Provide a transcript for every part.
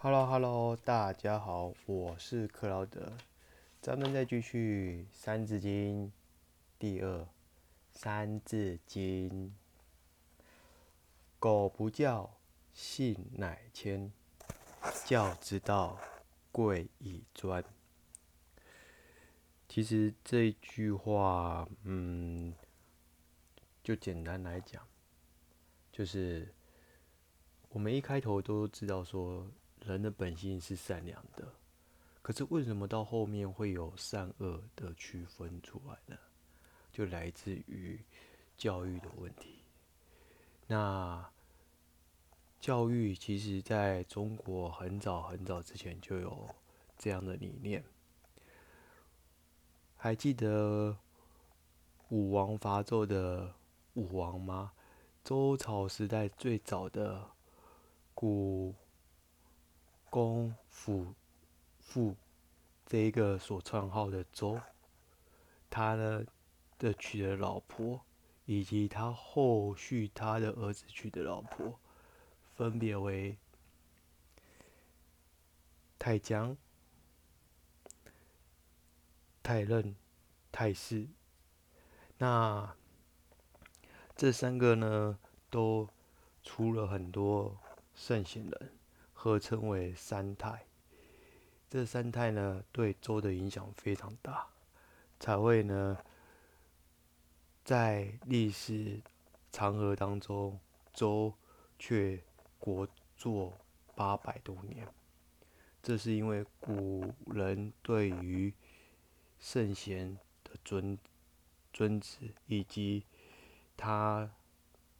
Hello Hello，大家好，我是克劳德，咱们再继续《三字经》第二，《三字经》，狗不教，性乃迁，教之道，贵以专。其实这句话，嗯，就简单来讲，就是我们一开头都知道说。人的本性是善良的，可是为什么到后面会有善恶的区分出来呢？就来自于教育的问题。那教育其实在中国很早很早之前就有这样的理念。还记得武王伐纣的武王吗？周朝时代最早的古。公府父这一个所创号的周，他呢的娶的老婆，以及他后续他的儿子娶的老婆，分别为太江、太任、太师。那这三个呢，都出了很多圣贤人。合称为三太，这三太呢对周的影响非常大，才会呢在历史长河当中，周却国祚八百多年。这是因为古人对于圣贤的尊尊旨，以及他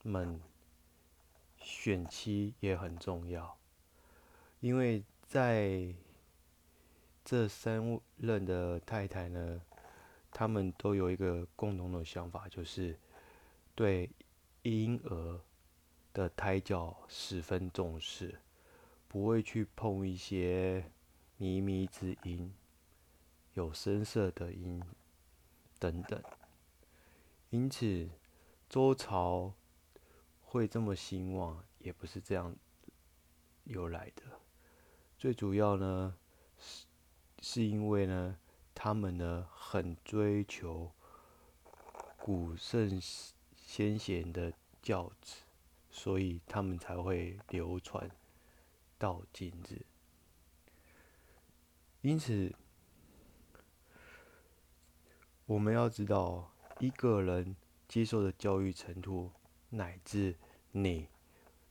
们选妻也很重要。因为在这三任的太太呢，他们都有一个共同的想法，就是对婴儿的胎教十分重视，不会去碰一些靡靡之音、有声色的音等等。因此，周朝会这么兴旺，也不是这样由来的。最主要呢，是是因为呢，他们呢很追求古圣先贤的教旨，所以他们才会流传到今日。因此，我们要知道一个人接受的教育程度，乃至你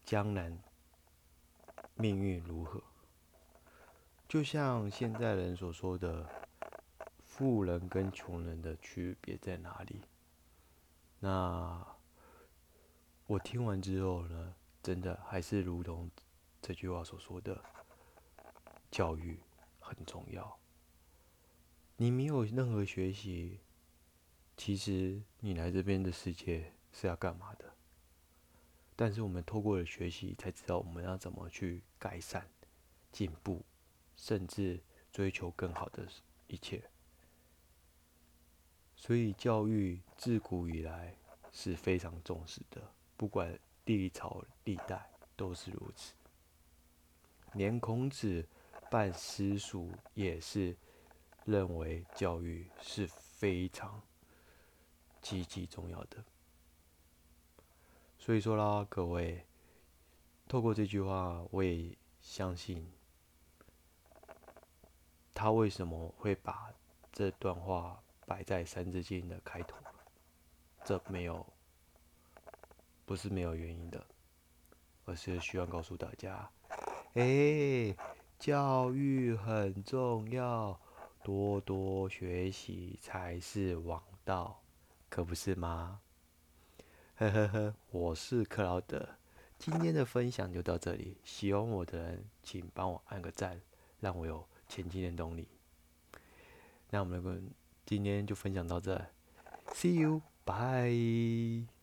将来命运如何。就像现在人所说的，富人跟穷人的区别在哪里？那我听完之后呢，真的还是如同这句话所说的，教育很重要。你没有任何学习，其实你来这边的世界是要干嘛的？但是我们透过了学习，才知道我们要怎么去改善、进步。甚至追求更好的一切，所以教育自古以来是非常重视的，不管历朝历代都是如此。连孔子办私塾也是认为教育是非常积极重要的。所以说啦，各位，透过这句话，我也相信。他为什么会把这段话摆在《三字经》的开头？这没有，不是没有原因的，而是需要告诉大家：哎，教育很重要，多多学习才是王道，可不是吗？呵呵呵，我是克劳德，今天的分享就到这里。喜欢我的人，请帮我按个赞，让我有。前进的动力。那我们今天就分享到这，See you，bye。